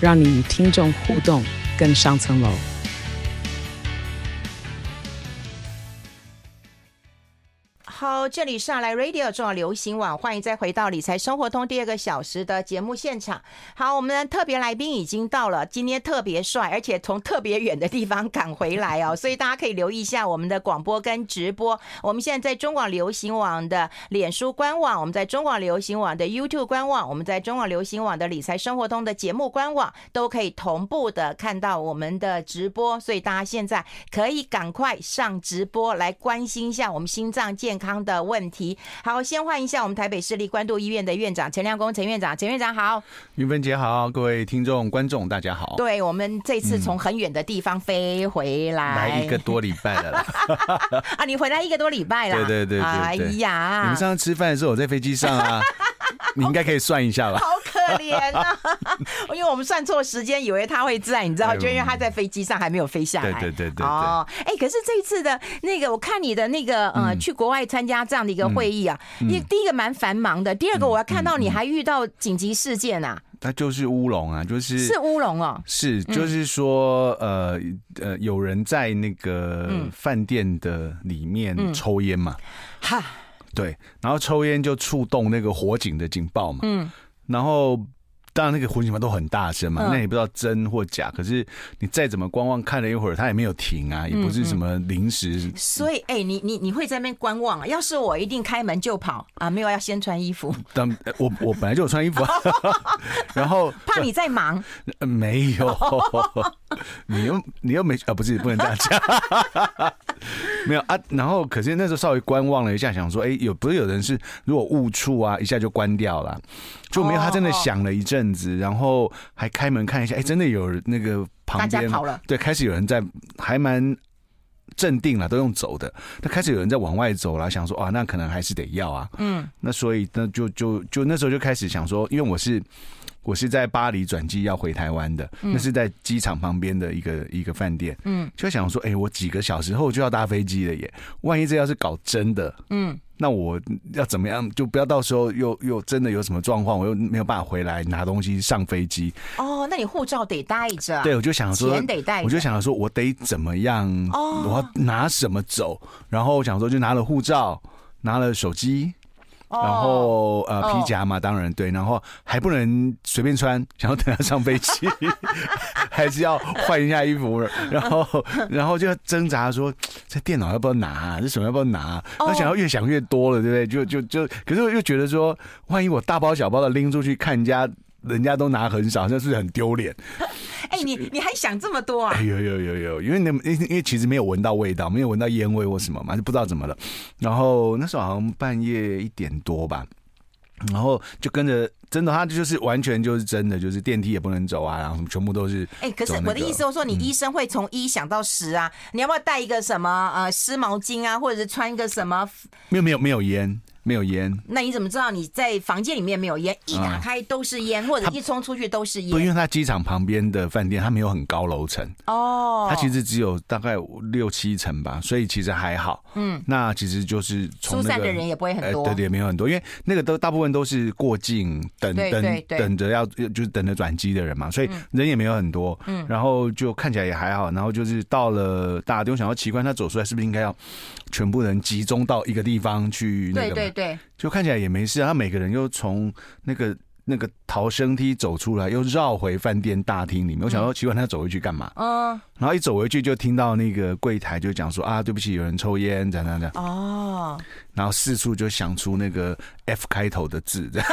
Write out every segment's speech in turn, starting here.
让你与听众互动更上层楼。好，这里是阿来 Radio 中广流行网，欢迎再回到理财生活通第二个小时的节目现场。好，我们的特别来宾已经到了，今天特别帅，而且从特别远的地方赶回来哦，所以大家可以留意一下我们的广播跟直播。我们现在在中广流行网的脸书官网，我们在中广流行网的 YouTube 官网，我们在中广流行网的理财生活通的节目官网，都可以同步的看到我们的直播。所以大家现在可以赶快上直播来关心一下我们心脏健康的问题。好，先换一下我们台北市立关渡医院的院长陈亮公陈院长，陈院长好，云芬姐好，各位听众观众大家好。对，我们这次从很远的地方飞回来，来一个多礼拜了啦。啊，你回来一个多礼拜了？对对对对，哎呀，你们上次吃饭的时候我在飞机上啊，你应该可以算一下吧。好可怜啊！因为我们算错时间，以为他会在，你知道，就因为他在飞机上还没有飞下来。对对对对。哦，哎，可是这一次的那个，我看你的那个呃，去国外参加这样的一个会议啊，你第一个蛮繁忙的，第二个我要看到你还遇到紧急事件啊。他就是乌龙啊，就是是乌龙哦。是，就是说呃呃，有人在那个饭店的里面抽烟嘛。哈。对，然后抽烟就触动那个火警的警报嘛。嗯。然后，当然那个火警嘛都很大声嘛，那也不知道真或假。可是你再怎么观望，看了一会儿，他也没有停啊，也不是什么临时。所以，哎，你你你会在那边观望啊？要是我，一定开门就跑啊！没有要先穿衣服。但我我本来就有穿衣服啊。然后怕你在忙。没有，你又你又没啊？不是，不能这样讲。没有啊。然后，可是那时候稍微观望了一下，想说，哎，有不是有人是如果误触啊，一下就关掉了。就没有，他真的响了一阵子，然后还开门看一下，哎，真的有那个旁边，对，开始有人在，还蛮镇定了，都用走的。那开始有人在往外走了，想说啊，那可能还是得要啊，嗯，那所以那就就就那时候就开始想说，因为我是。我是在巴黎转机要回台湾的，那是在机场旁边的一个一个饭店，嗯，就想说，哎，我几个小时后就要搭飞机了耶，万一这要是搞真的，嗯，那我要怎么样？就不要到时候又又真的有什么状况，我又没有办法回来拿东西上飞机。哦，那你护照得带着，对，我就想说，钱得带，我就想说，我得怎么样？哦，我要拿什么走？然后我想说，就拿了护照，拿了手机。然后呃皮夹嘛，当然对，然后还不能随便穿，想要等他上飞机，还是要换一下衣服，然后然后就挣扎说，这电脑要不要拿，这什么要不要拿？那想要越想越多了，对不对？就就就，可是我又觉得说，万一我大包小包的拎出去看人家。人家都拿很少，那是不是很丢脸。哎、欸，你你还想这么多啊？有有有有，因为那因因为其实没有闻到味道，没有闻到烟味或什么嘛，就不知道怎么了。然后那时候好像半夜一点多吧，然后就跟着，真的，他就是完全就是真的，就是电梯也不能走啊，然后全部都是、那个。哎、欸，可是我的意思，我说你医生会从一想到十啊，嗯、你要不要带一个什么呃湿毛巾啊，或者是穿一个什么？没有没有没有烟。没有烟，那你怎么知道你在房间里面没有烟？一打开都是烟，或者一冲出去都是烟。不，因为它机场旁边的饭店，它没有很高楼层哦，它其实只有大概六七层吧，所以其实还好。嗯，那其实就是疏散的人也不会很多，对对，没有很多，因为那个都大部分都是过境等等等着要就是等着转机的人嘛，所以人也没有很多。嗯，然后就看起来也还好，然后就是到了大家都想要奇怪，他走出来是不是应该要全部人集中到一个地方去？对对。对，就看起来也没事啊。他每个人又从那个那个逃生梯走出来，又绕回饭店大厅里面。我想说，奇怪，他走回去干嘛？嗯。然后一走回去，就听到那个柜台就讲说啊，对不起，有人抽烟，这样这样这样。哦。然后四处就想出那个 F 开头的字，这样。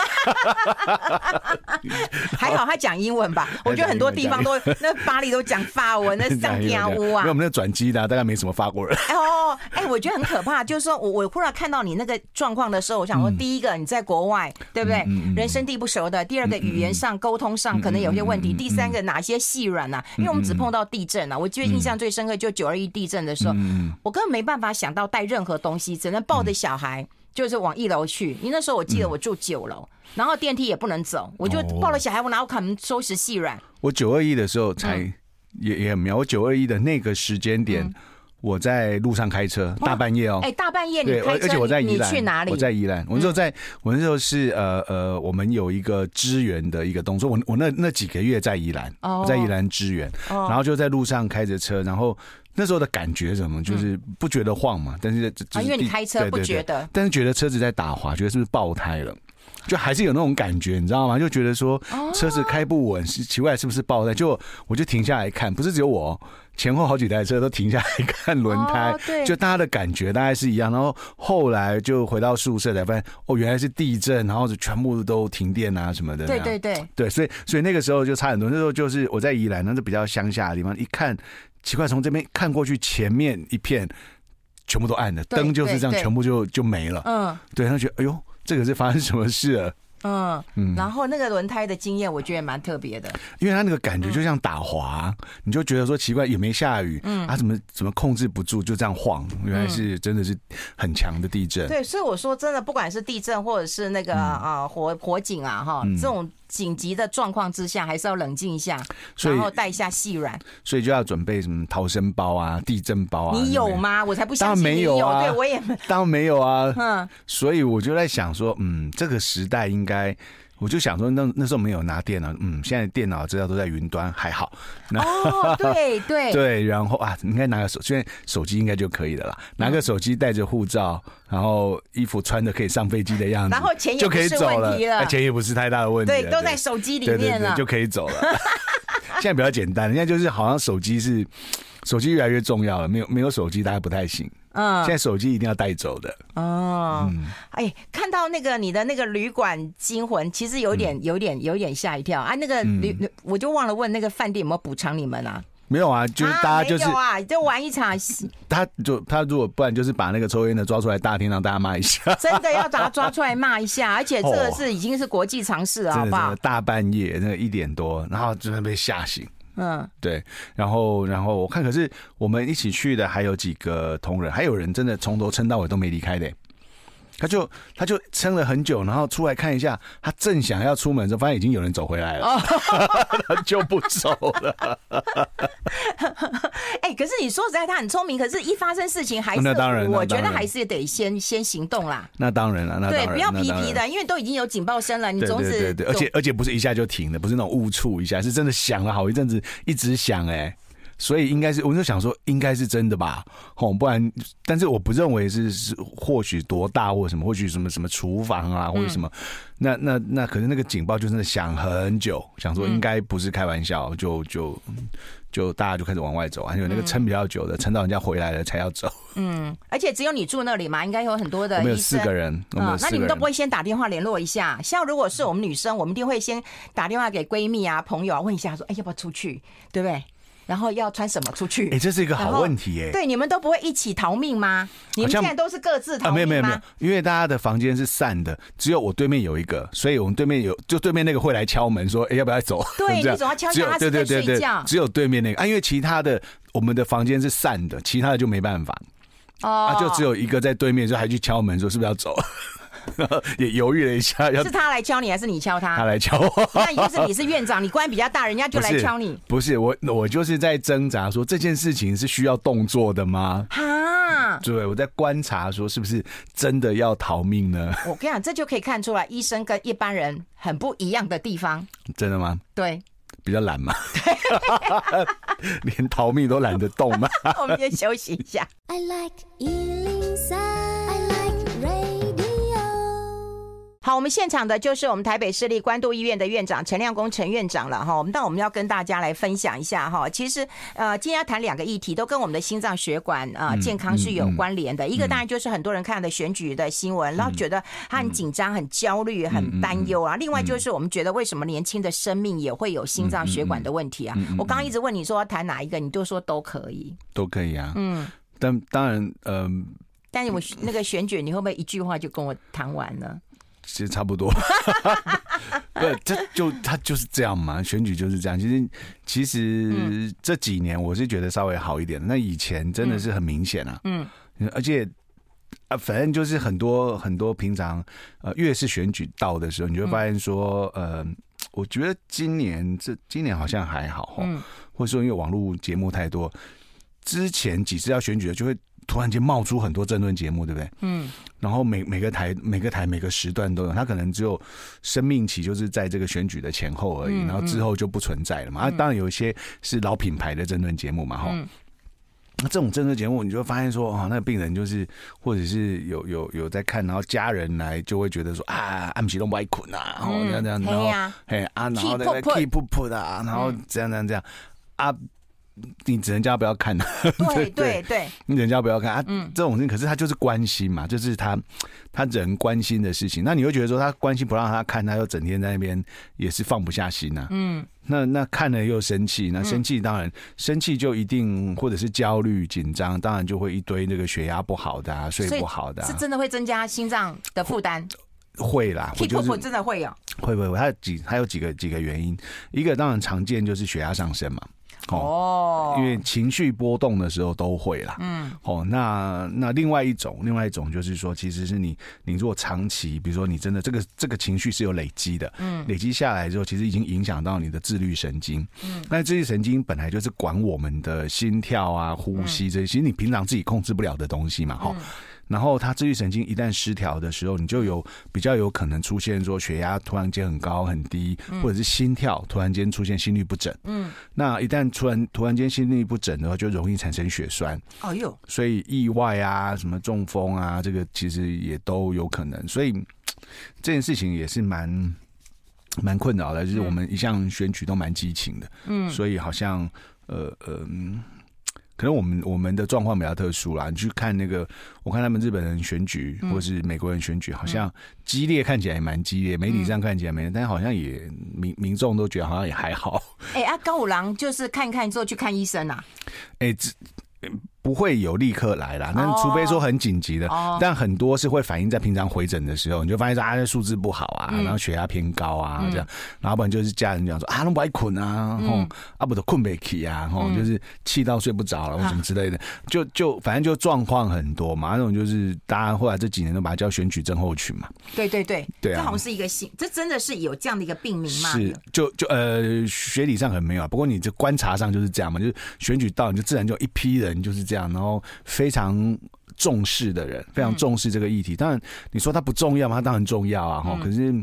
还好他讲英文吧？我觉得很多地方都那巴黎都讲法文，那上天屋啊。因为我们那转机的大概没什么法国人。哦，哎，我觉得很可怕，就是说 我我忽然看到你那个状况的时候，我想说，第一个你在国外，对不对？人生地不熟的；第二个语言上沟通上可能有些问题；第三个哪些细软呐？因为我们只碰到地震啊。我记得印象最深刻就九二一地震的时候，我根本没办法想到带任何东西，只能抱着小孩。就是往一楼去，因为那时候我记得我住九楼，嗯、然后电梯也不能走，我就抱了小孩，我哪有可能收拾细软？我九二一的时候才也、嗯、也很妙，我九二一的那个时间点，嗯、我在路上开车，大半夜哦，哎、欸，大半夜你开车，而且我在宜兰，你去哪里？我在宜兰，我那时候在，我那时候是呃呃，我们有一个支援的一个动作，我我那那几个月在宜兰，哦、我在宜兰支援，哦、然后就在路上开着车，然后。那时候的感觉什么，就是不觉得晃嘛，但是啊，因为你开车不觉得，但是觉得车子在打滑，觉得是不是爆胎了，就还是有那种感觉，你知道吗？就觉得说车子开不稳，是奇怪是不是爆胎？就我就停下来看，不是只有我，前后好几台车都停下来看轮胎，就大家的感觉大概是一样。然后后来就回到宿舍才发现，哦，原来是地震，然后就全部都停电啊什么的。对对对对，所以所以那个时候就差很多。那时候就是我在宜兰，那是比较乡下的地方，一看。奇怪，从这边看过去，前面一片全部都暗的，灯就是这样，全部就就没了。嗯，对，他觉得，哎呦，这个是发生什么事了？嗯。嗯，然后那个轮胎的经验，我觉得蛮特别的，因为它那个感觉就像打滑，你就觉得说奇怪，也没下雨，嗯，他怎么怎么控制不住，就这样晃，原来是真的是很强的地震。对，所以我说真的，不管是地震或者是那个啊火火警啊，哈，这种紧急的状况之下，还是要冷静一下，然后带一下细软，所以就要准备什么逃生包啊、地震包啊。你有吗？我才不相信没有啊！对我也当然没有啊。嗯，所以我就在想说，嗯，这个时代应该。我就想说，那那时候没有拿电脑，嗯，现在电脑资料都在云端，还好。哦，对 对对，然后啊，应该拿个手，现在手机应该就可以了啦。拿个手机带着护照，然后衣服穿的可以上飞机的样子，然后钱也不是问题了，钱也不是太大的问题，对，都在手机里面了，就可以走了。现在比较简单，现在就是好像手机是手机越来越重要了，没有没有手机大家不太行。嗯，现在手机一定要带走的。哦，嗯，哎，看到那个你的那个旅馆惊魂，其实有点、有点、有点吓一跳啊！那个旅，我就忘了问那个饭店有没有补偿你们啊？没有啊，就是大家就是啊，就玩一场。他就他如果不然就是把那个抽烟的抓出来大厅让大家骂一下，真的要把他抓出来骂一下，而且这个是已经是国际常识了，好不好？大半夜那个一点多，然后就会被吓醒。嗯，对，然后，然后我看，可是我们一起去的还有几个同仁，还有人真的从头撑到尾都没离开的。他就他就撑了很久，然后出来看一下，他正想要出门的时候，发现已经有人走回来了，他就不走了。哎，可是你说实在，他很聪明，可是一发生事情还是那当然，我觉得还是得先先行动啦。那当然了，那对，不要皮皮的，因为都已经有警报声了，你总是对对对，而且而且不是一下就停的，不是那种误触一下，是真的响了好一阵子，一直响哎。所以应该是，我就想说，应该是真的吧，吼，不然，但是我不认为是是，或许多大或什么，或许什么什么厨房啊，或者什么，嗯、那那那可是那个警报就真的响很久，想说应该不是开玩笑，嗯、就就就大家就开始往外走，还有那个撑比较久的，撑到人家回来了才要走。嗯，而且只有你住那里嘛，应该有很多的医生。我们有四个人，嗯，那你们都不会先打电话联络一下？像如果是我们女生，我们一定会先打电话给闺蜜啊、朋友啊，问一下说，哎，要不要出去，对不对？然后要穿什么出去？哎，这是一个好问题哎。对，你们都不会一起逃命吗？你们现在都是各自逃命吗？没有没有没有，因为大家的房间是散的，只有我对面有一个，所以我们对面有，就对面那个会来敲门说，哎，要不要走？对，你总要敲敲他是在睡觉。只有对面那个啊，因为其他的我们的房间是散的，其他的就没办法。哦。啊，就只有一个在对面，就还去敲门说是不是要走？也犹豫了一下，要是他来敲你，还是你敲他？他来敲我。那也就是你是院长，你官比较大，人家就来敲你。不是，不是我，我就是在挣扎，说这件事情是需要动作的吗？哈，对，我在观察，说是不是真的要逃命呢？我跟你讲，这就可以看出来，医生跟一般人很不一样的地方。真的吗？对，比较懒嘛，连逃命都懒得动嘛。我们先休息一下。I like 好，我们现场的就是我们台北市立关渡医院的院长陈亮公陈院长了哈。我们那我们要跟大家来分享一下哈。其实呃，今天要谈两个议题，都跟我们的心脏血管啊健康是有关联的。一个当然就是很多人看的选举的新闻，然后觉得他很紧张、很焦虑、很担忧啊。另外就是我们觉得为什么年轻的生命也会有心脏血管的问题啊？我刚刚一直问你说要谈哪一个，你都说都可以，都可以啊。嗯，但当然呃，但是我那个选举，你会不会一句话就跟我谈完了？其实差不多，不，这就他就是这样嘛，选举就是这样。其实，其实这几年我是觉得稍微好一点，那以前真的是很明显啊。嗯，而且啊，反正就是很多很多平常呃，越是选举到的时候，你就会发现说，呃，我觉得今年这今年好像还好，嗯，或者说因为网络节目太多，之前几次要选举的就会。突然间冒出很多政论节目，对不对？嗯。然后每每个台、每个台、每个时段都有，他可能只有生命期就是在这个选举的前后而已，然后之后就不存在了嘛。啊，当然有一些是老品牌的政论节目嘛，哈。那这种政论节目，你就会发现说，哦，那个病人就是，或者是有有有在看，然后家人来就会觉得说啊，暗时都不爱困啊，然后这样这样，然后嘿啊，然后那个 keep put 啊，然后这样这样这样啊。你只能叫他不要看，对对对，你人家不要看。啊，这种事情，可是他就是关心嘛，就是他他人关心的事情。那你会觉得说他关心不让他看，他又整天在那边也是放不下心呐。嗯，那那看了又生气，那生气当然生气就一定或者是焦虑紧张，当然就会一堆那个血压不好的啊，睡不好的，是真的会增加心脏的负担。会啦，会就是真的会有，会会会，它有几他有几个几个原因，一个当然常见就是血压上升嘛。哦，因为情绪波动的时候都会啦。嗯，哦，那那另外一种，另外一种就是说，其实是你你如果长期，比如说你真的这个这个情绪是有累积的，嗯，累积下来之后，其实已经影响到你的自律神经。嗯，那自律神经本来就是管我们的心跳啊、呼吸这些，其实你平常自己控制不了的东西嘛，哈。然后他自律神经一旦失调的时候，你就有比较有可能出现说血压突然间很高很低，或者是心跳突然间出现心律不整。嗯，那一旦突然突然间心律不整的话，就容易产生血栓。哦哟，所以意外啊，什么中风啊，这个其实也都有可能。所以这件事情也是蛮蛮困扰的，就是我们一向选举都蛮激情的。嗯，所以好像呃呃。可能我们我们的状况比较特殊啦，你去看那个，我看他们日本人选举，或是美国人选举，好像激烈，看起来也蛮激烈，媒体上看起来没，但好像也民民众都觉得好像也还好。哎、欸、啊，高五郎就是看一看之后去看医生啊。哎、欸，这。不会有立刻来啦，那除非说很紧急的，但很多是会反映在平常回诊的时候，你就发现说啊，这数字不好啊，然后血压偏高啊，这样，然后不然就是家人讲说啊，那不爱困啊，吼，啊不都困不起啊，吼，就是气到睡不着了或什么之类的，就就反正就状况很多嘛，那种就是大家后来这几年都把它叫选举症候群嘛，对对对，对啊，这好像是一个新，这真的是有这样的一个病名吗？是，就就呃，学理上可能没有，不过你这观察上就是这样嘛，就是选举到你就自然就一批人就是这样。然后非常重视的人，非常重视这个议题。当然，你说它不重要吗？它当然重要啊！哈，可是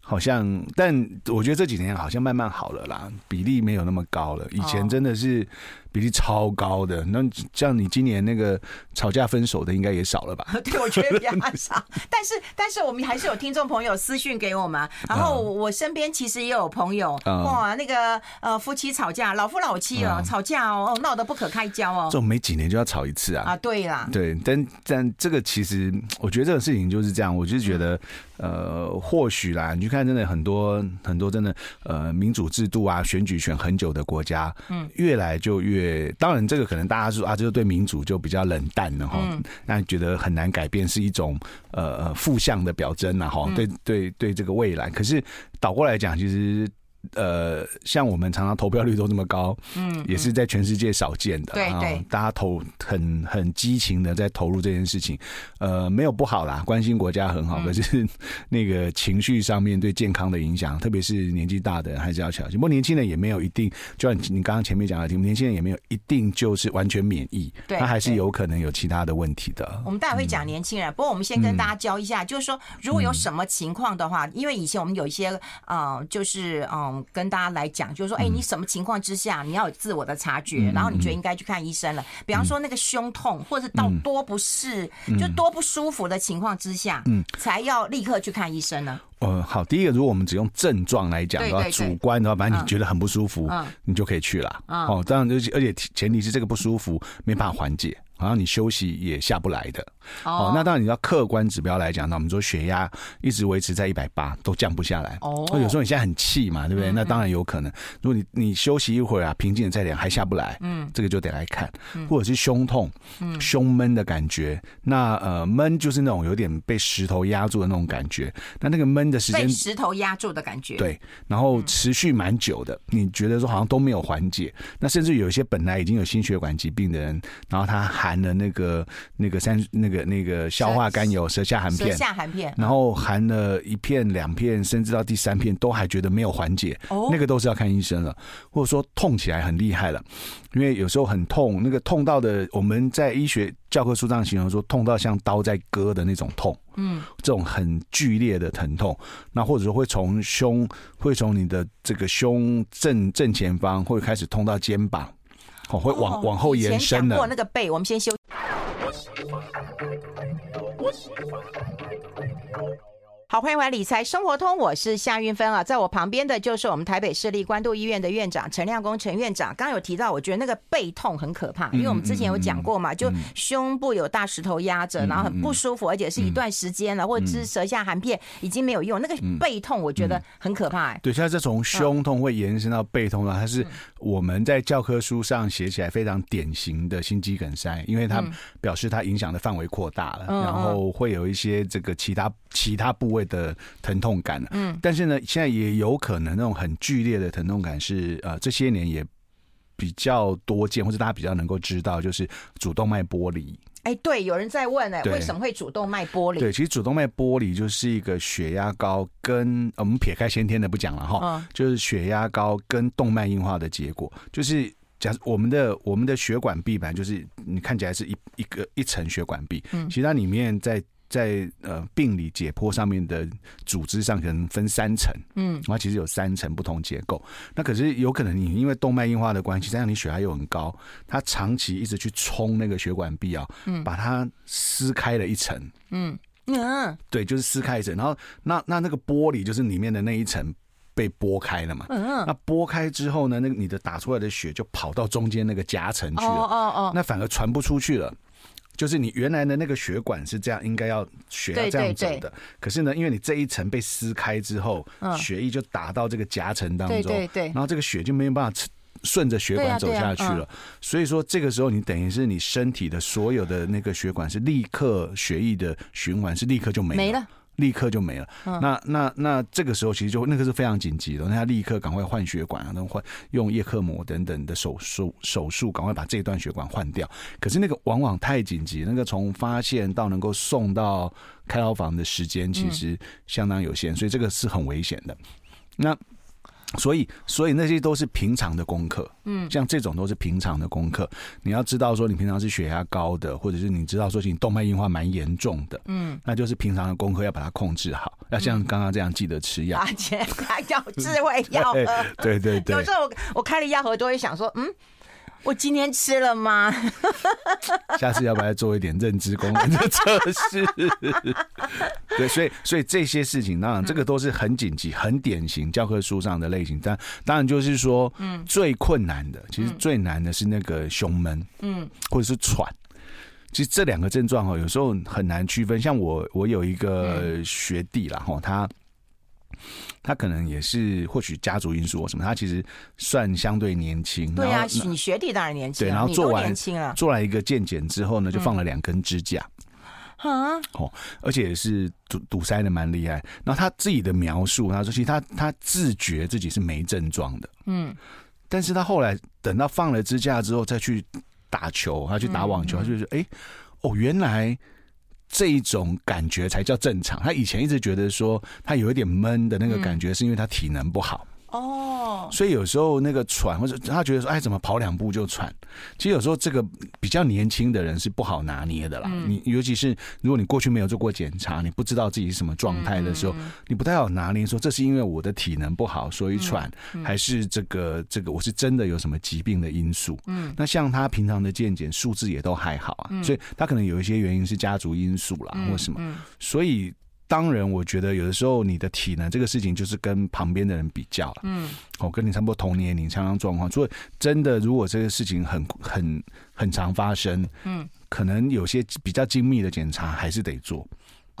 好像，但我觉得这几年好像慢慢好了啦，比例没有那么高了。以前真的是。比例超高的，那像你今年那个吵架分手的应该也少了吧？对，我觉得比较少。但是，但是我们还是有听众朋友私讯给我们，然后我身边其实也有朋友，哇，那个呃夫妻吵架，老夫老妻哦，吵架哦，闹得不可开交哦。这种每几年就要吵一次啊！啊，对啦，对，但但这个其实我觉得这个事情就是这样，我就觉得呃，或许啦，你去看真的很多很多真的呃民主制度啊，选举选很久的国家，嗯，越来就越。对，当然这个可能大家说啊，就是对民主就比较冷淡了哈，那觉得很难改变，是一种呃负向的表征了哈。对对对，这个未来，可是倒过来讲，其实。呃，像我们常常投票率都这么高，嗯，也是在全世界少见的。对对，大家投很很激情的在投入这件事情，呃，没有不好啦，关心国家很好，可是 那个情绪上面对健康的影响，特别是年纪大的人还是要小心。不过年轻人也没有一定，就像你刚刚前面讲的题目，年轻人也没有一定就是完全免疫，对，他还是有可能有其他的问题的。我们待会会讲年轻人，不过我们先跟大家教一下，就是说如果有什么情况的话，因为以前我们有一些呃，就是呃。种跟大家来讲，就是说，哎，你什么情况之下你要有自我的察觉，然后你觉得应该去看医生了。比方说那个胸痛，或者是到多不适，就多不舒服的情况之下，嗯，才要立刻去看医生呢。呃，好，第一个，如果我们只用症状来讲的话，主观的话，反正你觉得很不舒服，你就可以去了。哦，当然，而且而且前提是这个不舒服没办法缓解。好像你休息也下不来的哦，那当然你要客观指标来讲，那我们说血压一直维持在一百八都降不下来哦。有时候你现在很气嘛，对不对？那当然有可能。如果你你休息一会儿啊，平静的再点还下不来，嗯，这个就得来看，或者是胸痛、胸闷的感觉。那呃闷就是那种有点被石头压住的那种感觉。那那个闷的时间，被石头压住的感觉，对。然后持续蛮久的，你觉得说好像都没有缓解。那甚至有一些本来已经有心血管疾病的人，然后他还含了那个那个三那个那个消化甘油舌下含片，舌下含片，然后含了一片两片，甚至到第三片都还觉得没有缓解，哦，那个都是要看医生了，或者说痛起来很厉害了，因为有时候很痛，那个痛到的我们在医学教科书上形容说痛到像刀在割的那种痛，嗯，这种很剧烈的疼痛，那或者说会从胸会从你的这个胸正正前方会开始痛到肩膀。哦，会往往后延伸的。过那个背，我们先休。好，欢迎回来理财生活通，我是夏韵芬啊，在我旁边的就是我们台北市立关渡医院的院长陈亮公陈院长。刚刚有提到，我觉得那个背痛很可怕，因为我们之前有讲过嘛，就胸部有大石头压着，然后很不舒服，而且是一段时间了，或者是舌下含片已经没有用，那个背痛我觉得很可怕。哎，对，现在这从胸痛会延伸到背痛了，它是我们在教科书上写起来非常典型的心肌梗塞，因为它表示它影响的范围扩大了，然后会有一些这个其他其他部位。的疼痛感，嗯，但是呢，现在也有可能那种很剧烈的疼痛感是呃，这些年也比较多见，或者大家比较能够知道，就是主动脉剥离。哎，对，有人在问，哎，为什么会主动脉剥离？对，其实主动脉剥离就是一个血压高跟我们撇开先天的不讲了哈，就是血压高跟动脉硬化的结果。就是假设我们的我们的血管壁板就是你看起来是一一个一层血管壁，嗯，其实它里面在。在呃病理解剖上面的组织上可能分三层，嗯，它其实有三层不同结构。那可是有可能你因为动脉硬化的关系，加上你血压又很高，它长期一直去冲那个血管壁啊，嗯，把它撕开了一层，嗯嗯，对，就是撕开一层，然后那那那个玻璃就是里面的那一层被剥开了嘛，嗯嗯，那剥开之后呢，那个你的打出来的血就跑到中间那个夹层去了，哦哦哦，那反而传不出去了。就是你原来的那个血管是这样，应该要血要这样走的。可是呢，因为你这一层被撕开之后，嗯、血液就打到这个夹层当中，对对对，然后这个血就没有办法顺着血管走下去了。啊啊嗯、所以说，这个时候你等于是你身体的所有的那个血管是立刻血液的循环是立刻就没了。没了立刻就没了。嗯、那那那这个时候其实就那个是非常紧急的，那他立刻赶快换血管啊，然后换用叶克膜等等的手术手术，赶快把这段血管换掉。可是那个往往太紧急，那个从发现到能够送到开刀房的时间其实相当有限，所以这个是很危险的。那。所以，所以那些都是平常的功课，嗯，像这种都是平常的功课。你要知道说，你平常是血压高的，或者是你知道说你动脉硬化蛮严重的，嗯，那就是平常的功课要把它控制好，要像刚刚这样记得吃药，而且还要智慧药盒，对对对。有时候我我开了药盒都会想说，嗯。我今天吃了吗？下次要不要做一点认知功能的测试？对，所以所以这些事情，当然这个都是很紧急、很典型教科书上的类型。但当然就是说，嗯，最困难的，其实最难的是那个胸闷，嗯，或者是喘。其实这两个症状哦，有时候很难区分。像我，我有一个学弟啦，哈，他。他可能也是或许家族因素或什么，他其实算相对年轻。对啊，你学弟当然年轻。对，然后做完做了一个健检之后呢，就放了两根支架。嗯，哦，而且也是堵堵塞的蛮厉害。然后他自己的描述，他说其实他他自觉自己是没症状的。嗯，但是他后来等到放了支架之后，再去打球，他去打网球，他就说：“哎，哦，原来。”这一种感觉才叫正常。他以前一直觉得说他有一点闷的那个感觉，是因为他体能不好。哦，所以有时候那个喘，或者他觉得说，哎，怎么跑两步就喘？其实有时候这个比较年轻的人是不好拿捏的啦。嗯、你尤其是如果你过去没有做过检查，你不知道自己是什么状态的时候，嗯、你不太好拿捏说这是因为我的体能不好所以喘，还是这个这个我是真的有什么疾病的因素？嗯，那像他平常的健检数字也都还好啊，嗯、所以他可能有一些原因是家族因素啦，或什么，所以。当然，我觉得有的时候你的体能这个事情就是跟旁边的人比较了。嗯，我跟你差不多同年龄，相当状况。所以真的，如果这个事情很很很常发生，嗯，可能有些比较精密的检查还是得做。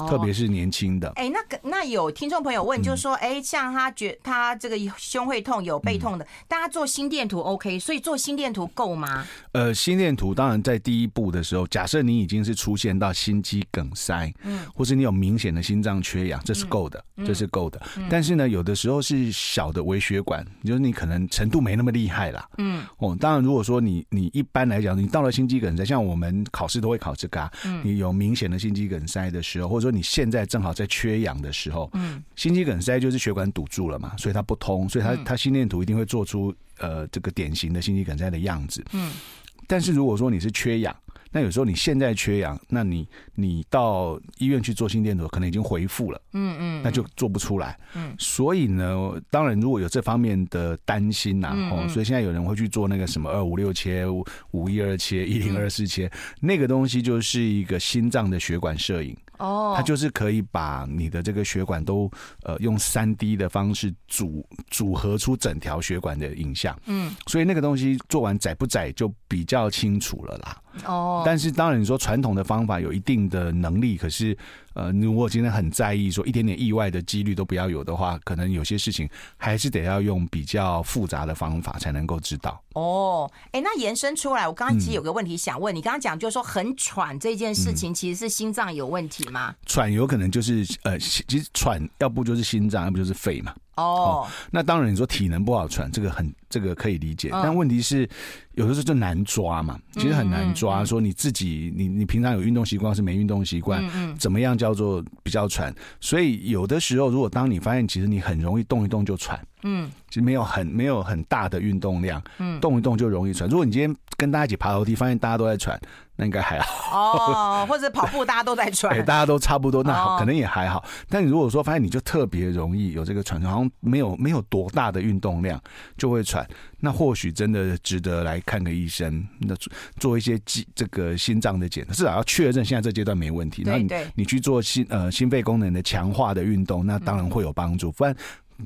特别是年轻的，哎、欸，那个那有听众朋友问，就是说，哎、欸，像他觉他这个胸会痛，有背痛的，嗯、大家做心电图 OK，所以做心电图够吗？呃，心电图当然在第一步的时候，假设你已经是出现到心肌梗塞，嗯，或是你有明显的心脏缺氧，这是够的，嗯、这是够的。嗯、但是呢，有的时候是小的微血管，就是你可能程度没那么厉害啦，嗯，哦，当然如果说你你一般来讲，你到了心肌梗塞，像我们考试都会考这个啊，嗯，你有明显的心肌梗塞的时候，或者你现在正好在缺氧的时候，嗯，心肌梗塞就是血管堵住了嘛，所以它不通，所以它它心电图一定会做出呃这个典型的心肌梗塞的样子，嗯，但是如果说你是缺氧。那有时候你现在缺氧，那你你到医院去做心电图，可能已经恢复了，嗯嗯，那就做不出来，嗯，所以呢，当然如果有这方面的担心呐，哦，所以现在有人会去做那个什么二五六切、五一二切、一零二四切，那个东西就是一个心脏的血管摄影，哦，它就是可以把你的这个血管都呃用三 D 的方式组组合出整条血管的影像，嗯，所以那个东西做完窄不窄就比较清楚了啦。哦，但是当然你说传统的方法有一定的能力，可是呃，如果今天很在意说一点点意外的几率都不要有的话，可能有些事情还是得要用比较复杂的方法才能够知道。哦，哎，那延伸出来，我刚刚其实有个问题想问你，刚刚讲就是说很喘这件事情，其实是心脏有问题吗？喘有可能就是呃，其实喘要不就是心脏，要不就是肺嘛。哦，那当然你说体能不好喘，这个很这个可以理解，但问题是。有的时候就难抓嘛，其实很难抓。说你自己，你你平常有运动习惯是没运动习惯，怎么样叫做比较喘？所以有的时候，如果当你发现其实你很容易动一动就喘，嗯，其实没有很没有很大的运动量，嗯，动一动就容易喘。如果你今天跟大家一起爬楼梯，发现大家都在喘，那应该还好。哦，或者跑步 大家都在喘，大家都差不多，那好，可能也还好。但你如果说发现你就特别容易有这个喘，好像没有没有多大的运动量就会喘。那或许真的值得来看个医生，那做一些肌这个心脏的检查，至少要确认现在这阶段没问题。那你你去做心呃心肺功能的强化的运动，那当然会有帮助。不然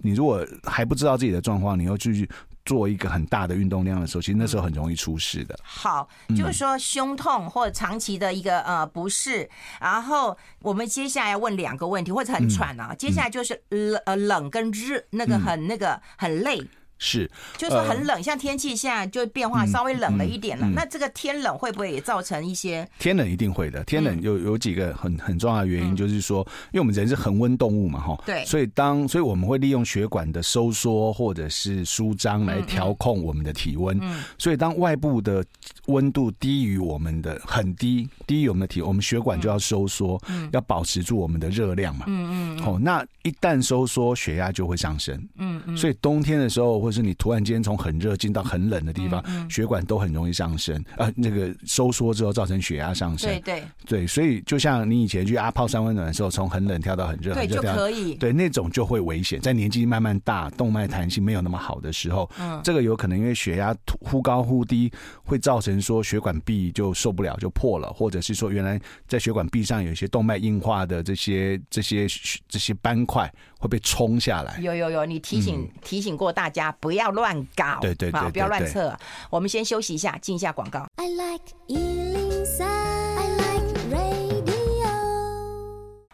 你如果还不知道自己的状况，你又继续做一个很大的运动量的时候，其实那时候很容易出事的。好，就是说胸痛或者长期的一个呃不适，然后我们接下来要问两个问题，或者很喘啊。接下来就是冷呃冷跟热，那个很那个很累。是，就是说很冷，呃、像天气现在就变化稍微冷了一点了。嗯嗯嗯、那这个天冷会不会也造成一些？天冷一定会的。天冷有有几个很很重要的原因，就是说，因为我们人是恒温动物嘛，哈。对。所以当所以我们会利用血管的收缩或者是舒张来调控我们的体温。嗯。所以当外部的温度低于我们的很低，低于我们的体温，我们血管就要收缩，嗯，要保持住我们的热量嘛。嗯嗯。哦，那一旦收缩，血压就会上升。嗯嗯。所以冬天的时候会。就是你突然间从很热进到很冷的地方，血管都很容易上升，呃，那个收缩之后造成血压上升。对对对，所以就像你以前去阿泡三温暖的时候，从很冷跳到很热，对就可以，对那种就会危险。在年纪慢慢大、动脉弹性没有那么好的时候，嗯，这个有可能因为血压忽高忽低，会造成说血管壁就受不了就破了，或者是说原来在血管壁上有一些动脉硬化的这些这些这些斑块会被冲下来。有有有，你提醒提醒过大家。不要乱搞，对对对，好，不要乱测。我们先休息一下，进一下广告。I like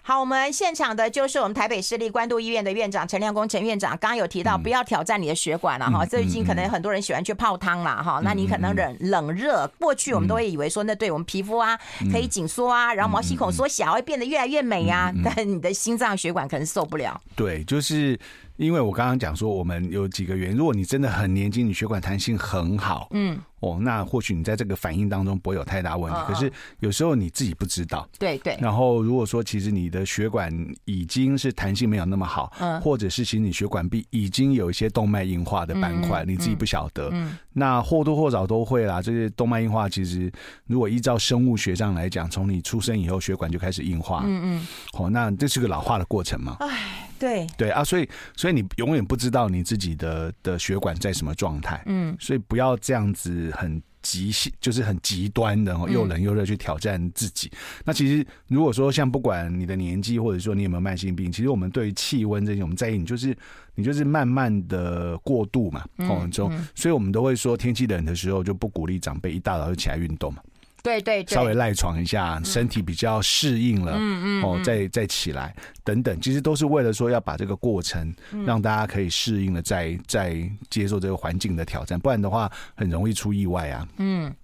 好，我们现场的就是我们台北市立关渡医院的院长陈亮功陈院长。刚刚有提到，不要挑战你的血管了哈。最近可能很多人喜欢去泡汤啦哈。那你可能冷冷热，过去我们都会以为说，那对我们皮肤啊可以紧缩啊，然后毛细孔缩小，会变得越来越美啊。但你的心脏血管可能受不了。对，就是因为我刚刚讲说，我们有几个原因。如果你真的很年轻，你血管弹性很好，嗯，哦，那或许你在这个反应当中不会有太大问题。可是有时候你自己不知道，对对。然后如果说其实你的血管已经是弹性没有那么好，嗯，或者是其实你血管壁已经有一些动脉硬化的斑块，你自己不晓得，嗯，那或多或少都会啦。这些动脉硬化其实如果依照生物学上来讲，从你出生以后血管就开始硬化，嗯嗯，哦，那这是个老化的过程嘛？哎。对对啊，所以所以你永远不知道你自己的的血管在什么状态，嗯，所以不要这样子很极限，就是很极端的又冷又热去挑战自己。嗯、那其实如果说像不管你的年纪，或者说你有没有慢性病，其实我们对于气温这些，我们在意你就是你就是慢慢的过渡嘛，哦、嗯，中、嗯，所以我们都会说天气冷的时候就不鼓励长辈一大早就起来运动嘛。对对，对，稍微赖床一下，身体比较适应了，嗯嗯，哦，再再起来等等，其实都是为了说要把这个过程让大家可以适应了，再再接受这个环境的挑战，不然的话很容易出意外啊。嗯。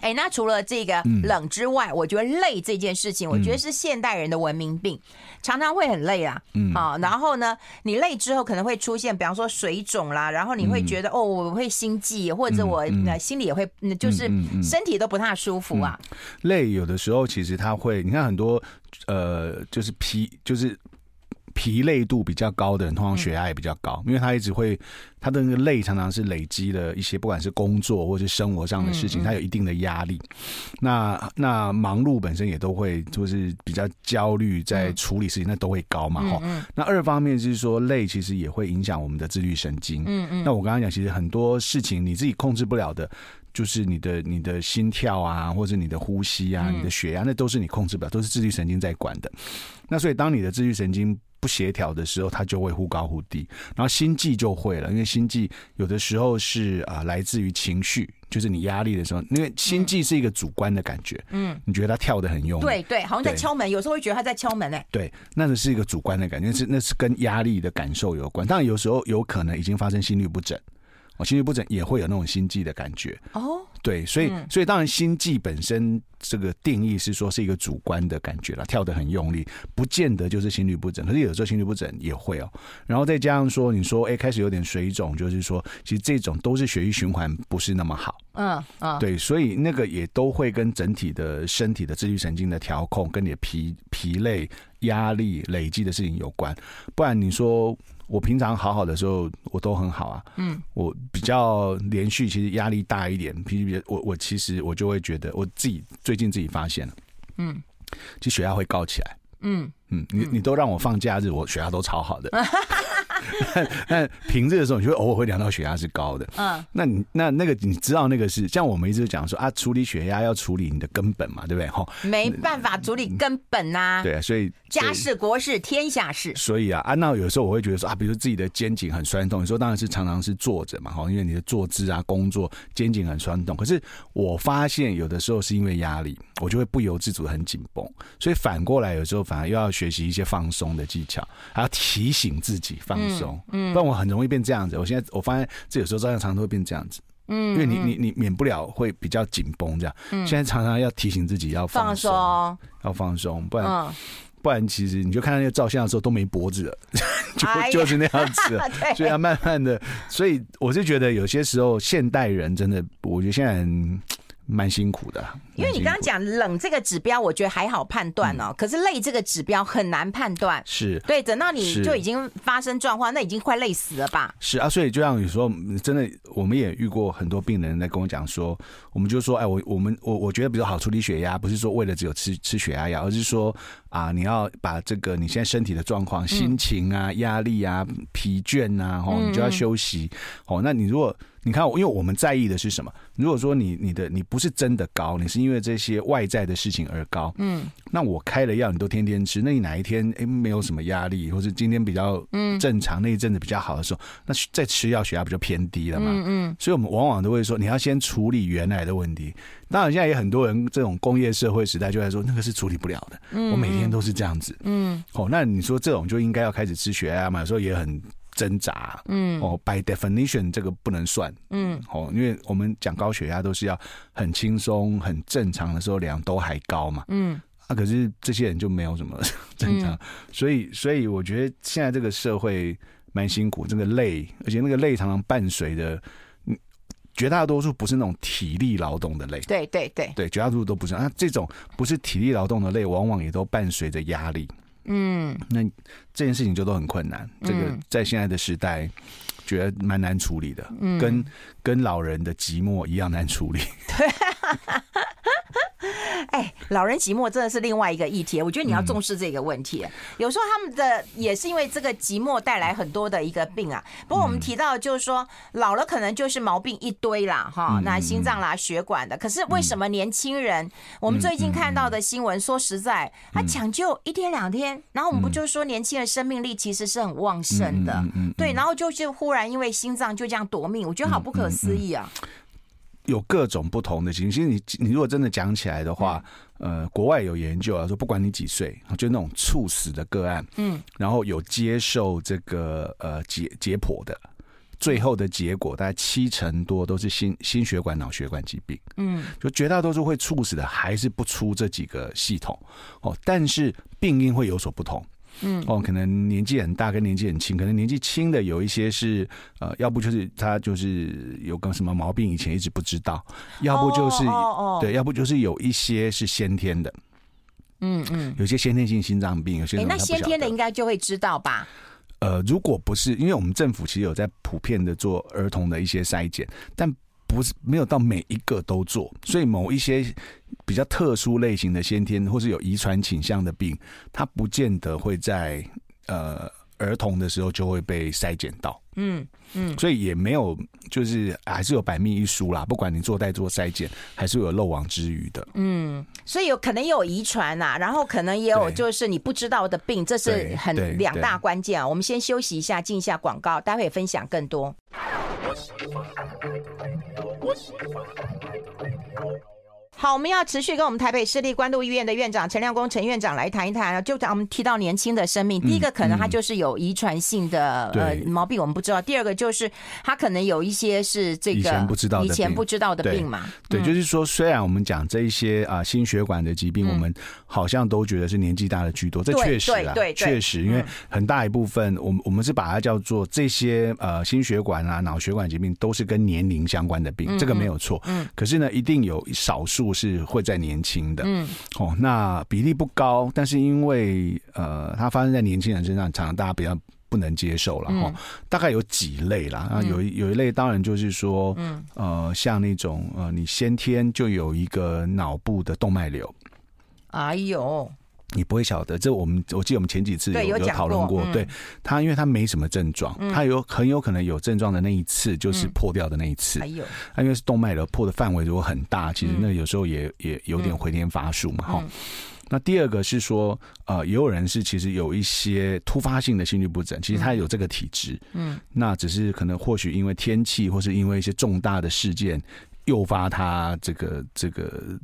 哎，那除了这个冷之外，嗯、我觉得累这件事情，我觉得是现代人的文明病，嗯、常常会很累啊。嗯，啊，然后呢，你累之后可能会出现，比方说水肿啦，然后你会觉得、嗯、哦，我会心悸，或者我心里也会，就是身体都不太舒服啊。累有的时候其实它会，你看很多呃，就是疲，就是。疲累度比较高的人，通常血压也比较高，因为他一直会他的那个累常常是累积了一些，不管是工作或是生活上的事情，他有一定的压力。那那忙碌本身也都会就是比较焦虑，在处理事情，那都会高嘛。哈，那二方面就是说累其实也会影响我们的自律神经。嗯嗯。那我刚刚讲，其实很多事情你自己控制不了的，就是你的你的心跳啊，或者你的呼吸啊，你的血压，那都是你控制不了，都是自律神经在管的。那所以当你的自律神经不协调的时候，它就会忽高忽低，然后心悸就会了，因为心悸有的时候是啊、呃、来自于情绪，就是你压力的时候，因为心悸是一个主观的感觉，嗯，你觉得它跳的很用力，对对，好像在敲门，有时候会觉得他在敲门哎，对，那个是一个主观的感觉，是那是跟压力的感受有关，当然有时候有可能已经发生心律不整。哦，心律不整也会有那种心悸的感觉。哦。对，所以所以当然心悸本身这个定义是说是一个主观的感觉了，跳得很用力，不见得就是心律不整。可是有时候心律不整也会哦。然后再加上说，你说哎开始有点水肿，就是说其实这种都是血液循环不是那么好。嗯嗯。对，所以那个也都会跟整体的身体的自律神经的调控，跟你的疲疲累、压力累积的事情有关。不然你说。我平常好好的时候，我都很好啊。嗯，我比较连续，其实压力大一点。比比，我我其实我就会觉得，我自己最近自己发现了，嗯，其实血压会高起来。嗯嗯，你你都让我放假日，我血压都超好的。但平日的时候，你就会偶尔会量到血压是高的。嗯，那你那那个你知道那个是像我们一直讲说啊，处理血压要处理你的根本嘛，对不对？哈，没办法处理根本呐、啊。对啊，所以家事国事天下事。所以啊，啊，那有时候我会觉得说啊，比如自己的肩颈很酸痛，你说当然是常常是坐着嘛，哈，因为你的坐姿啊，工作肩颈很酸痛。可是我发现有的时候是因为压力，我就会不由自主的很紧绷，所以反过来有时候反而又要学习一些放松的技巧，还要提醒自己放松。嗯，不然我很容易变这样子。我现在我发现这有时候照相常常都会变这样子。嗯，因为你你你免不了会比较紧绷这样。嗯，现在常常要提醒自己要放松，要放松，不然不然其实你就看到那个照相的时候都没脖子了，就就是那样子。所以要慢慢的，所以我是觉得有些时候现代人真的，我觉得现在人。蛮辛苦的，因为你刚刚讲冷这个指标，我觉得还好判断哦。可是累这个指标很难判断，是对。等到你就已经发生状况，那已经快累死了吧？是啊，所以就像你说，真的，我们也遇过很多病人在跟我讲说，我们就说，哎，我我们我我觉得比较好处理血压，不是说为了只有吃吃血压药，而是说啊，你要把这个你现在身体的状况、心情啊、压力啊、疲倦啊，哦，你就要休息。哦，那你如果你看，因为我们在意的是什么？如果说你你的你不是真的高，你是因为这些外在的事情而高，嗯，那我开了药你都天天吃，那你哪一天哎没有什么压力，或是今天比较正常，那一阵子比较好的时候，那再吃药血压不就偏低了嘛？嗯嗯，所以我们往往都会说，你要先处理原来的问题。当然，现在也很多人这种工业社会时代就在说，那个是处理不了的。嗯我每天都是这样子，嗯，哦，那你说这种就应该要开始吃血压嘛？有时候也很。挣扎，嗯，哦，by definition 这个不能算，嗯，哦，因为我们讲高血压都是要很轻松、很正常的时候量都还高嘛，嗯，啊，可是这些人就没有什么 正常，所以，所以我觉得现在这个社会蛮辛苦，这个累，而且那个累常常伴随着，绝大多数不是那种体力劳动的累，对对对。对，绝大多数都不是。那这种不是体力劳动的累，往往也都伴随着压力。嗯，那这件事情就都很困难。这个在现在的时代，觉得蛮难处理的，嗯、跟跟老人的寂寞一样难处理。对。哎，老人寂寞真的是另外一个议题，我觉得你要重视这个问题。嗯、有时候他们的也是因为这个寂寞带来很多的一个病啊。不过我们提到就是说，老了可能就是毛病一堆啦，哈，那心脏啦、血管的。可是为什么年轻人？我们最近看到的新闻，说实在，他抢救一天两天，然后我们不就说年轻人生命力其实是很旺盛的，对，然后就是忽然因为心脏就这样夺命，我觉得好不可思议啊。有各种不同的情形。其实你你如果真的讲起来的话，呃，国外有研究啊，说不管你几岁，就那种猝死的个案，嗯，然后有接受这个呃解解剖的，最后的结果大概七成多都是心心血管、脑血管疾病，嗯，就绝大多数会猝死的还是不出这几个系统。哦，但是病因会有所不同。嗯，哦，可能年纪很大跟年纪很轻，可能年纪轻的有一些是呃，要不就是他就是有个什么毛病，以前一直不知道，要不就是哦对，要不就是有一些是先天的，嗯嗯，有些先天性心脏病，有些、欸、那先天的应该就会知道吧？呃，如果不是，因为我们政府其实有在普遍的做儿童的一些筛检，但。不是没有到每一个都做，所以某一些比较特殊类型的先天或是有遗传倾向的病，它不见得会在呃儿童的时候就会被筛检到。嗯嗯，所以也没有就是还是有百密一疏啦。不管你做代做筛检，还是有漏网之鱼的。嗯，所以有可能也有遗传呐，然后可能也有就是你不知道的病，这是很两大关键啊。我们先休息一下，进一下广告，待会分享更多。好，我们要持续跟我们台北市立关渡医院的院长陈亮公陈院长来谈一谈。就我们提到年轻的生命，第一个可能他就是有遗传性的呃毛病，我们不知道；第二个就是他可能有一些是这个以前不知道以前不知道的病嘛。对，就是说，虽然我们讲这一些啊心血管的疾病，我们好像都觉得是年纪大的居多，这确实啊，确实，因为很大一部分，我们我们是把它叫做这些呃心血管啊脑血管疾病都是跟年龄相关的病，这个没有错。嗯，可是呢，一定有少数。是会在年轻的，嗯，哦，那比例不高，但是因为呃，它发生在年轻人身上，常常大家比较不能接受了，哈、嗯。大概有几类啦，啊，有有一类当然就是说，嗯，呃，像那种呃，你先天就有一个脑部的动脉瘤，哎呦。你不会晓得，这我们我记得我们前几次有有讨论过，对他，因为他没什么症状，他有很有可能有症状的那一次就是破掉的那一次，还有他因为是动脉瘤破的范围如果很大，其实那有时候也也有点回天乏术嘛，哈。那第二个是说，呃，也有人是其实有一些突发性的心律不整，其实他有这个体质，嗯，那只是可能或许因为天气或是因为一些重大的事件诱发他这个这个。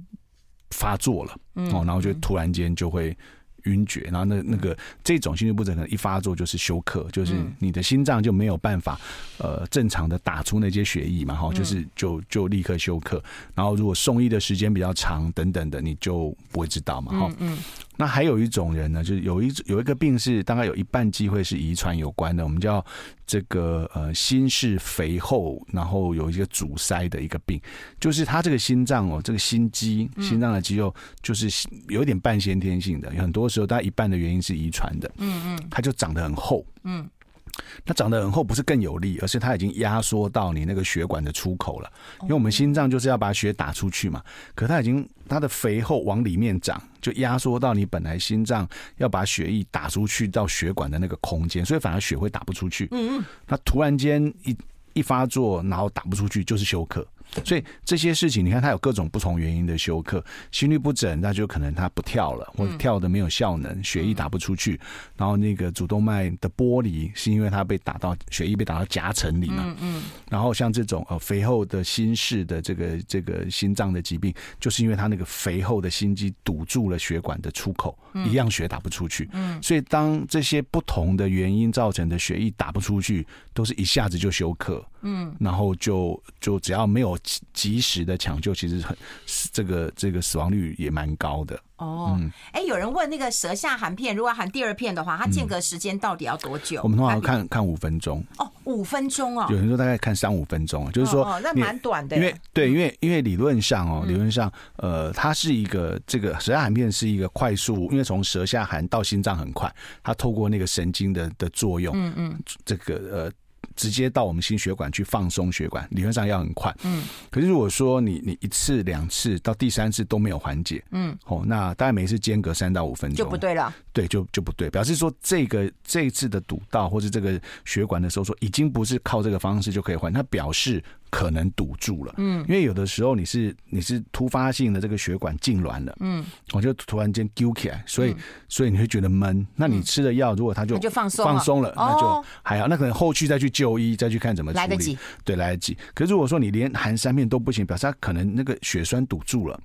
发作了，哦，然后就突然间就会晕厥，然后那那个这种心律不整可能一发作就是休克，就是你的心脏就没有办法呃正常的打出那些血液嘛，哈，就是就就立刻休克，然后如果送医的时间比较长等等的，你就不会知道嘛，哈。嗯那还有一种人呢，就是有一有一个病是大概有一半机会是遗传有关的，我们叫这个呃心室肥厚，然后有一些阻塞的一个病，就是他这个心脏哦，这个心肌心脏的肌肉就是有一点半先天性的，有很多时候大概一半的原因是遗传的，嗯嗯，它就长得很厚，嗯。它长得很厚，不是更有力，而是它已经压缩到你那个血管的出口了。因为我们心脏就是要把血打出去嘛，可它已经它的肥厚往里面长，就压缩到你本来心脏要把血液打出去到血管的那个空间，所以反而血会打不出去。嗯嗯，它突然间一一发作，然后打不出去，就是休克。所以这些事情，你看它有各种不同原因的休克，心律不整，那就可能它不跳了，或者跳的没有效能，血液打不出去，然后那个主动脉的剥离是因为它被打到血液被打到夹层里嘛，嗯嗯，然后像这种呃肥厚的心室的这个这个心脏的疾病，就是因为它那个肥厚的心肌堵住了血管的出口，一样血打不出去，嗯，所以当这些不同的原因造成的血液打不出去，都是一下子就休克。嗯，然后就就只要没有及及时的抢救，其实很这个这个死亡率也蛮高的。哦，哎、嗯，有人问那个舌下含片，如果含第二片的话，它间隔时间到底要多久？我们通常看看五分钟。哦，五分钟哦。有人说大概看三五分钟，就是说，哦，那蛮短的。因为对，因为因为理论上哦，理论上，呃，它是一个这个舌下含片是一个快速，因为从舌下含到心脏很快，它透过那个神经的的作用，嗯嗯，这个呃。直接到我们心血管去放松血管，理论上要很快。嗯，可是如果说你你一次两次到第三次都没有缓解，嗯，哦，那大概每次间隔三到五分钟就不对了。对，就就不对，表示说这个这一次的堵到或者这个血管的收缩已经不是靠这个方式就可以缓，它表示。可能堵住了，嗯，因为有的时候你是你是突发性的这个血管痉挛了，嗯，我就突然间揪起来，所以、嗯、所以你会觉得闷。那你吃的药如果它就就放松放松了，那就还好。那可能后续再去就医，再去看怎么处理，来得及，对，来得及。可是如果说你连含三片都不行，表示它可能那个血栓堵住了，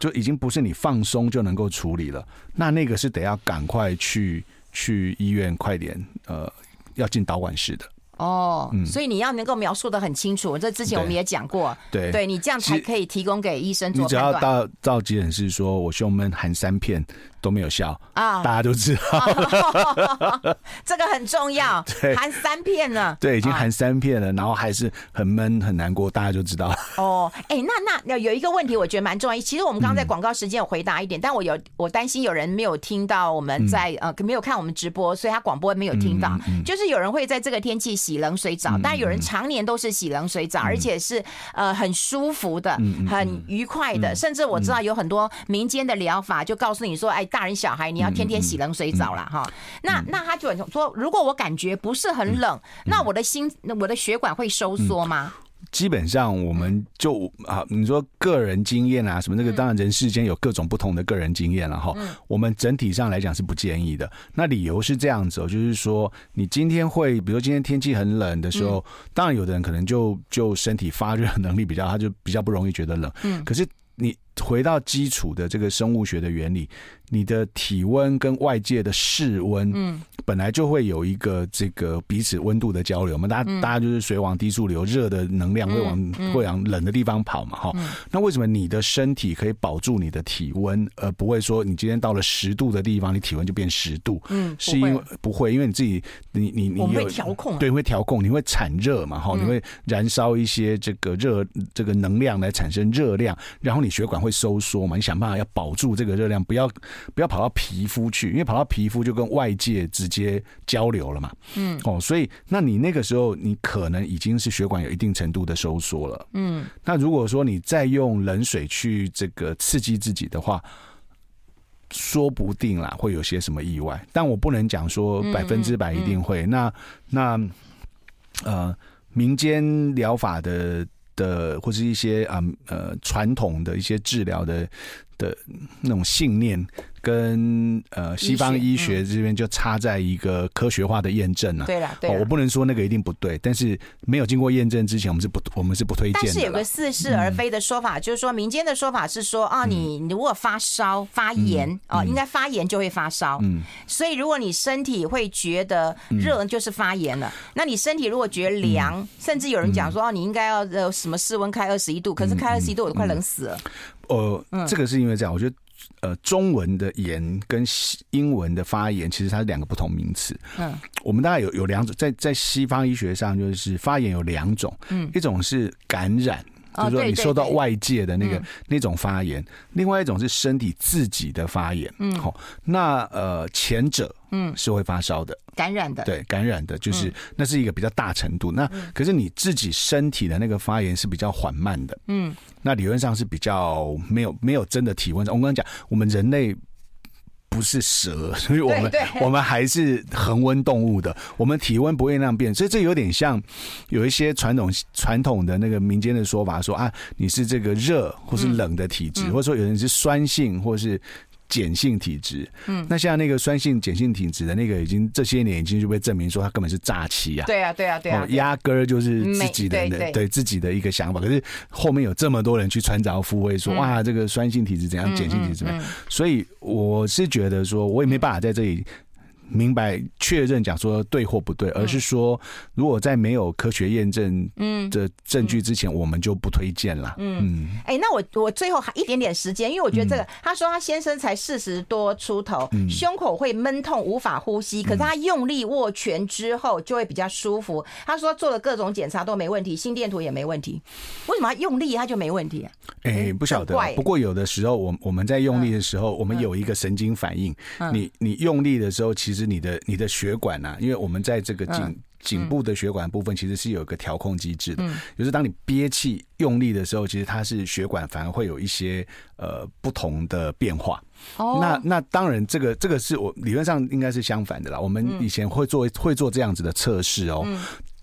就已经不是你放松就能够处理了。那那个是得要赶快去去医院，快点，呃，要进导管室的。哦，所以你要能够描述的很清楚，这之前我们也讲过，对，对你这样才可以提供给医生做判断。你只要到到急诊室说，我胸闷含三片。都没有效啊，大家都知道，这个很重要。含三片了，对，已经含三片了，然后还是很闷很难过，大家就知道。哦，哎，那那有一个问题，我觉得蛮重要。其实我们刚刚在广告时间有回答一点，但我有我担心有人没有听到我们在呃没有看我们直播，所以他广播没有听到。就是有人会在这个天气洗冷水澡，但有人常年都是洗冷水澡，而且是呃很舒服的、很愉快的，甚至我知道有很多民间的疗法，就告诉你说，哎。大人小孩，你要天天洗冷水澡了哈。那那他就说，如果我感觉不是很冷，那我的心，我的血管会收缩吗？基本上，我们就啊，你说个人经验啊，什么那个，当然人世间有各种不同的个人经验了哈。我们整体上来讲是不建议的。那理由是这样子，就是说，你今天会，比如说今天天气很冷的时候，当然有的人可能就就身体发热能力比较，他就比较不容易觉得冷。嗯，可是你回到基础的这个生物学的原理。你的体温跟外界的室温，嗯，本来就会有一个这个彼此温度的交流嘛。大家大家就是水往低处流，热的能量会往会往冷的地方跑嘛，哈。那为什么你的身体可以保住你的体温，而不会说你今天到了十度的地方，你体温就变十度？嗯，是因为不会，因为你自己你你你会调控，对，会调控，你会产热嘛，哈，你会燃烧一些这个热这个能量来产生热量，然后你血管会收缩嘛，你想办法要保住这个热量，不要。不要跑到皮肤去，因为跑到皮肤就跟外界直接交流了嘛。嗯，哦，所以那你那个时候你可能已经是血管有一定程度的收缩了。嗯，那如果说你再用冷水去这个刺激自己的话，说不定啦会有些什么意外，但我不能讲说百分之百一定会。那那呃，民间疗法的的或是一些啊呃传统的一些治疗的的那种信念。跟呃西方医学这边就差在一个科学化的验证啊。对了，对，我不能说那个一定不对，但是没有经过验证之前，我们是不我们是不推荐的。但是有个似是而非的说法，就是说民间的说法是说啊，你如果发烧发炎啊，应该发炎就会发烧。嗯，所以如果你身体会觉得热，就是发炎了。那你身体如果觉得凉，甚至有人讲说哦，你应该要呃什么室温开二十一度，可是开二十一度我都快冷死了。呃，这个是因为这样，我觉得。呃，中文的言跟英文的发言，其实它是两个不同名词。嗯，我们大概有有两种，在在西方医学上，就是发言有两种。嗯，一种是感染，就是说你受到外界的那个那种发言；另外一种是身体自己的发言。嗯，好，那呃前者。嗯，是会发烧的，感染的，对，感染的，就是那是一个比较大程度。那可是你自己身体的那个发炎是比较缓慢的，嗯，那理论上是比较没有没有真的体温。我刚刚讲，我们人类不是蛇，所以我们 我们还是恒温动物的，我们体温不会那样变。所以这有点像有一些传统传统的那个民间的说法，说啊，你是这个热或是冷的体质，或者说有人是酸性，或是。碱性体质，嗯，那像那个酸性碱性体质的那个，已经这些年已经就被证明说它根本是诈欺啊，对啊，对啊，对啊，压根儿就是自己的对，对。自己的一个想法。可是后面有这么多人去穿凿附会说，哇，这个酸性体质怎样，碱性体质怎么样？所以我是觉得说，我也没办法在这里明白确认讲说对或不对，而是说如果在没有科学验证嗯。的证据之前，我们就不推荐了。嗯，哎，那我我最后还一点点时间，因为我觉得这个，他说他先生才四十多出头，胸口会闷痛无法呼吸，可是他用力握拳之后就会比较舒服。他说做了各种检查都没问题，心电图也没问题，为什么他用力他就没问题？哎，不晓得。不过有的时候我我们在用力的时候，我们有一个神经反应，你你用力的时候，其实你的你的血管啊，因为我们在这个颈颈部的血管部分，其实是有一个调控机制的。就是当你憋气用力的时候，其实它是血管反而会有一些呃不同的变化。那那当然，这个这个是我理论上应该是相反的啦。我们以前会做会做这样子的测试哦。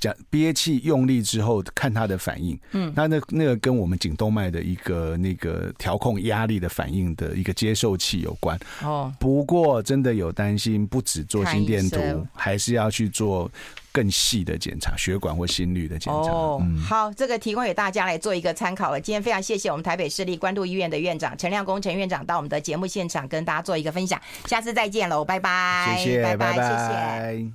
讲憋气用力之后看他的反应，嗯，那那那个跟我们颈动脉的一个那个调控压力的反应的一个接受器有关哦。不过真的有担心，不止做心电图，还是要去做更细的检查，血管或心率的检查。哦，好，这个提供给大家来做一个参考了。今天非常谢谢我们台北市立关渡医院的院长陈亮工陈院长到我们的节目现场跟大家做一个分享。下次再见喽，拜拜，谢谢，拜拜，拜拜，谢谢。